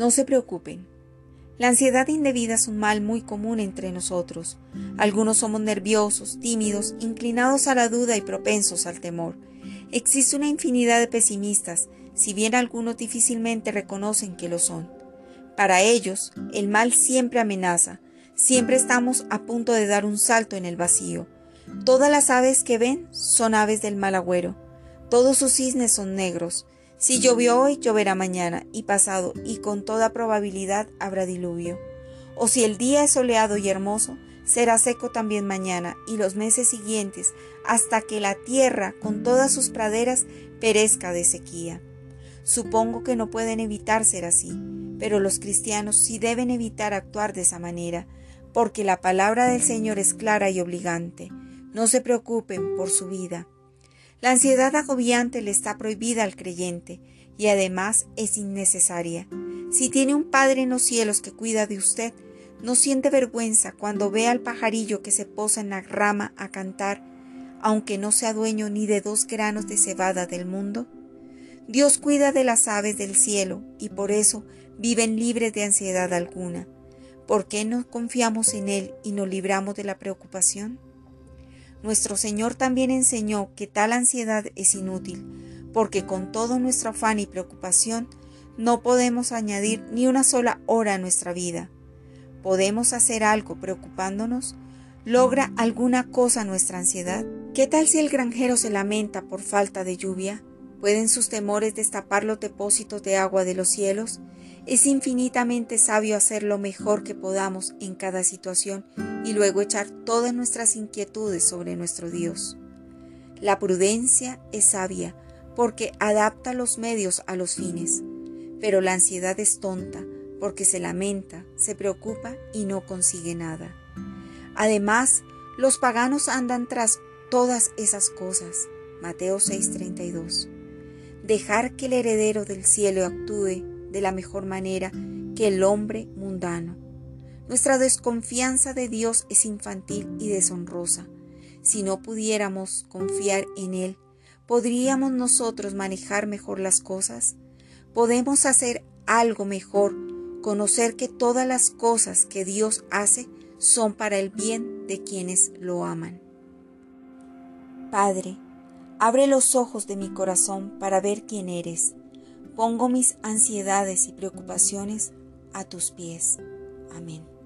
No se preocupen. La ansiedad indebida es un mal muy común entre nosotros. Algunos somos nerviosos, tímidos, inclinados a la duda y propensos al temor. Existe una infinidad de pesimistas, si bien algunos difícilmente reconocen que lo son. Para ellos, el mal siempre amenaza, siempre estamos a punto de dar un salto en el vacío. Todas las aves que ven son aves del mal agüero, todos sus cisnes son negros, si llovió hoy, lloverá mañana y pasado, y con toda probabilidad habrá diluvio. O si el día es soleado y hermoso, será seco también mañana y los meses siguientes, hasta que la tierra, con todas sus praderas, perezca de sequía. Supongo que no pueden evitar ser así, pero los cristianos sí deben evitar actuar de esa manera, porque la palabra del Señor es clara y obligante. No se preocupen por su vida. La ansiedad agobiante le está prohibida al creyente y además es innecesaria. Si tiene un Padre en los cielos que cuida de usted, no siente vergüenza cuando ve al pajarillo que se posa en la rama a cantar, aunque no sea dueño ni de dos granos de cebada del mundo. Dios cuida de las aves del cielo y por eso viven libres de ansiedad alguna. ¿Por qué no confiamos en Él y nos libramos de la preocupación? Nuestro Señor también enseñó que tal ansiedad es inútil, porque con todo nuestro afán y preocupación no podemos añadir ni una sola hora a nuestra vida. ¿Podemos hacer algo preocupándonos? ¿Logra alguna cosa nuestra ansiedad? ¿Qué tal si el granjero se lamenta por falta de lluvia? ¿Pueden sus temores destapar los depósitos de agua de los cielos? Es infinitamente sabio hacer lo mejor que podamos en cada situación y luego echar todas nuestras inquietudes sobre nuestro Dios. La prudencia es sabia porque adapta los medios a los fines, pero la ansiedad es tonta porque se lamenta, se preocupa y no consigue nada. Además, los paganos andan tras todas esas cosas. Mateo 6:32. Dejar que el heredero del cielo actúe de la mejor manera que el hombre mundano. Nuestra desconfianza de Dios es infantil y deshonrosa. Si no pudiéramos confiar en Él, ¿podríamos nosotros manejar mejor las cosas? ¿Podemos hacer algo mejor? Conocer que todas las cosas que Dios hace son para el bien de quienes lo aman. Padre, abre los ojos de mi corazón para ver quién eres Pongo mis ansiedades y preocupaciones a tus pies. Amén.